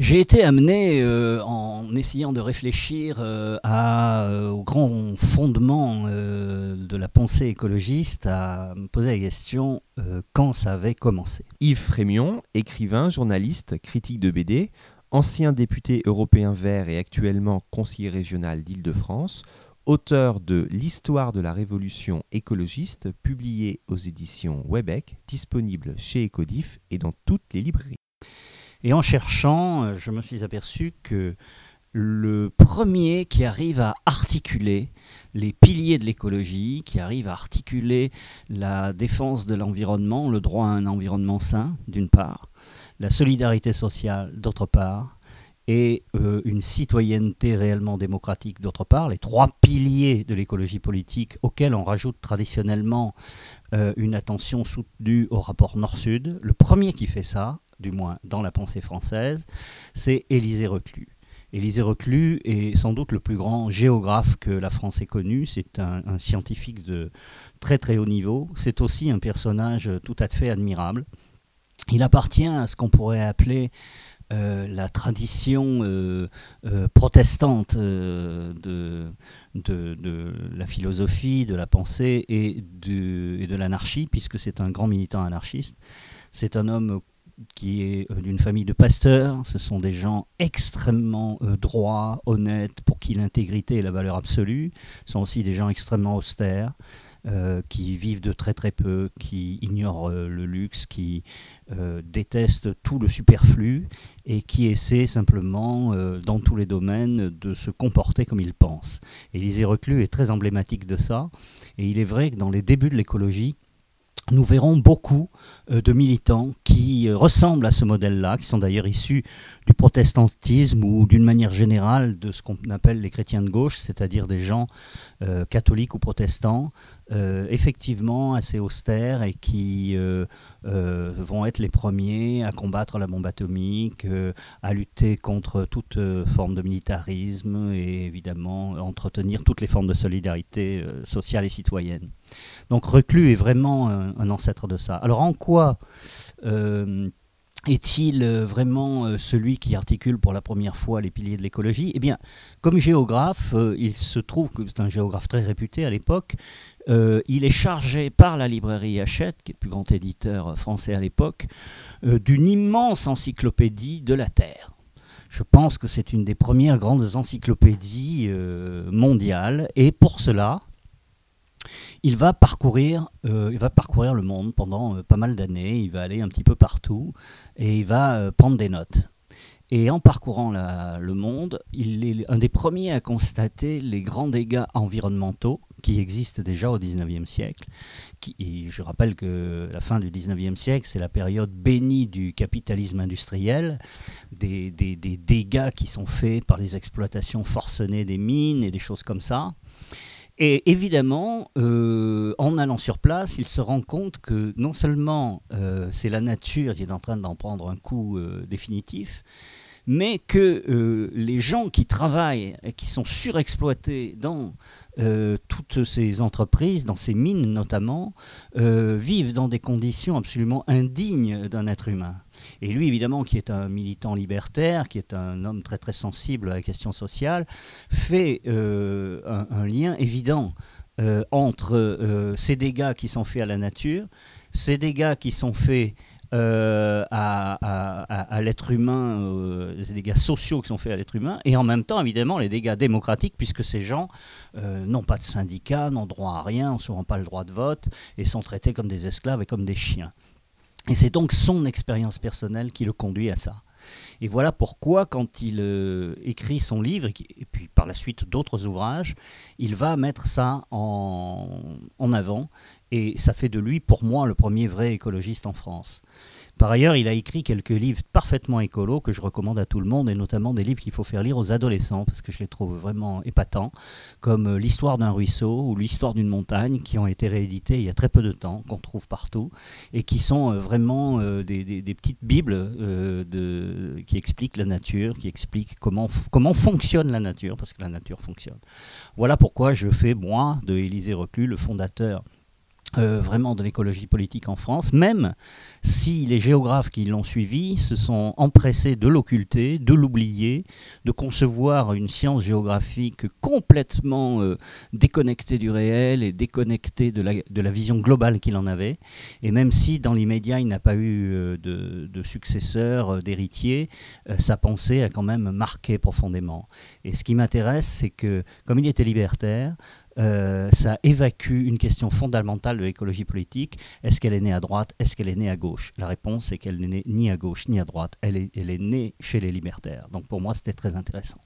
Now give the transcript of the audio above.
J'ai été amené, euh, en essayant de réfléchir euh, à, euh, au grand fondement de la pensée écologiste, à me poser la question quand ça avait commencé. Yves Frémion, écrivain, journaliste, critique de BD, ancien député européen vert et actuellement conseiller régional d'Île-de-France, auteur de L'histoire de la révolution écologiste, publié aux éditions Webec, disponible chez Ecodif et dans toutes les librairies. Et en cherchant, euh, je me suis aperçu que le premier qui arrive à articuler les piliers de l'écologie, qui arrive à articuler la défense de l'environnement, le droit à un environnement sain, d'une part, la solidarité sociale, d'autre part, et euh, une citoyenneté réellement démocratique, d'autre part, les trois piliers de l'écologie politique auxquels on rajoute traditionnellement euh, une attention soutenue au rapport Nord-Sud. Le premier qui fait ça, du moins dans la pensée française, c'est Élisée Reclus. Élisée Reclus est sans doute le plus grand géographe que la France ait connu. C'est un, scientifique de très très haut niveau. C'est aussi un personnage tout à fait admirable. Il appartient à ce qu'on pourrait appeler euh, la tradition euh, euh, protestante de, la philosophie, de la pensée et de l'anarchie, puisque c'est un grand militant anarchiste. C'est un homme qui est euh, d'une famille de pasteurs. Ce sont des gens extrêmement euh, droits, honnêtes, pour qui l'intégrité est la valeur absolue. Ce sont aussi des gens extrêmement austères. Euh, qui vivent de très très peu, qui ignorent le luxe, qui détestent tout le superflu et qui essaient simplement, dans tous les domaines, de se comporter comme ils pensent. Élisée Reclus est très emblématique de ça. Et il est vrai que dans les débuts de l'écologie, nous verrons beaucoup euh, de militants qui euh, ressemblent à ce modèle-là, qui sont d'ailleurs issus du protestantisme ou d'une manière générale de ce qu'on appelle les chrétiens de gauche, c'est-à-dire des gens euh, catholiques ou protestants, effectivement assez austères et qui vont être les premiers à combattre la bombe atomique, à lutter contre toute forme de militarisme et évidemment entretenir toutes les formes de solidarité sociale et citoyenne. Donc Reclus est vraiment un, ancêtre de ça. Alors en quoi euh, est-il euh, vraiment euh, celui qui articule pour la première fois les piliers de l'écologie? Eh bien, comme géographe, il se trouve que c'est un géographe très réputé à l'époque. il est chargé par la librairie Hachette, qui est le plus grand éditeur français à l'époque, d'une immense encyclopédie de la Terre. Je pense que c'est une des premières grandes encyclopédies mondiales, et pour cela, il va parcourir, euh, il va parcourir le monde pendant euh, pas mal d'années. Il va aller un petit peu partout et il va euh, prendre des notes. Et en parcourant le monde, il est un des premiers à constater les grands dégâts environnementaux qui existent déjà au XIXe siècle. Qui, je rappelle que la fin du XIXe siècle, c'est la période bénie du capitalisme industriel, des, des, dégâts qui sont faits par les exploitations forcenées des mines et des choses comme ça. Et évidemment, euh, en allant sur place, il se rend compte que non seulement euh, c'est la nature qui est en train d'en prendre un coup euh, définitif, mais que les gens qui travaillent et qui sont surexploités dans toutes ces entreprises, dans ces mines notamment, vivent dans des conditions absolument indignes d'un être humain. Et lui, évidemment, qui est un militant libertaire, qui est un homme très très sensible à la question sociale, fait euh, un, lien évident euh, entre euh, ces dégâts qui sont faits à la nature, ces dégâts qui sont faits à, l'être humain, ces dégâts sociaux qui sont faits à l'être humain, et en même temps, évidemment, les dégâts démocratiques, puisque ces gens n'ont pas de syndicat, n'ont droit à rien, n'ont pas le droit de vote, et sont traités comme des esclaves et comme des chiens. Et c'est donc son expérience personnelle qui le conduit à ça. Et voilà pourquoi, quand il euh, écrit son livre, et, puis par la suite d'autres ouvrages, il va mettre ça en, en avant. Et ça fait de lui, pour moi, le premier vrai écologiste en France. Par ailleurs, il a écrit quelques livres parfaitement écolos que je recommande à tout le monde, et notamment des livres qu'il faut faire lire aux adolescents, parce que je les trouve vraiment épatants, comme euh, L'histoire d'un ruisseau ou L'histoire d'une montagne, qui ont été réédités il y a très peu de temps, qu'on trouve partout, et qui sont euh, vraiment euh, des, petites bibles qui expliquent la nature, qui expliquent comment, comment fonctionne la nature, parce que la nature fonctionne. Voilà pourquoi je fais, moi, de Élisée Reclus, le fondateur euh, vraiment de l'écologie politique en France, même si les géographes qui l'ont suivi se sont empressés de l'occulter, de l'oublier, de concevoir une science géographique complètement euh, déconnectée du réel et déconnectée de la, vision globale qu'il en avait. Et même si dans l'immédiat il n'a pas eu euh, de, de, successeur, d'héritier, sa pensée a quand même marqué profondément. Et ce qui m'intéresse, c'est que comme il était libertaire, euh, ça évacue une question fondamentale de l'écologie politique. Est-ce qu'elle est née à droite? Est-ce qu'elle est née à gauche? La réponse est qu'elle n'est née ni à gauche ni à droite. Elle est, elle est née chez les libertaires. Donc pour moi, c'était très intéressant.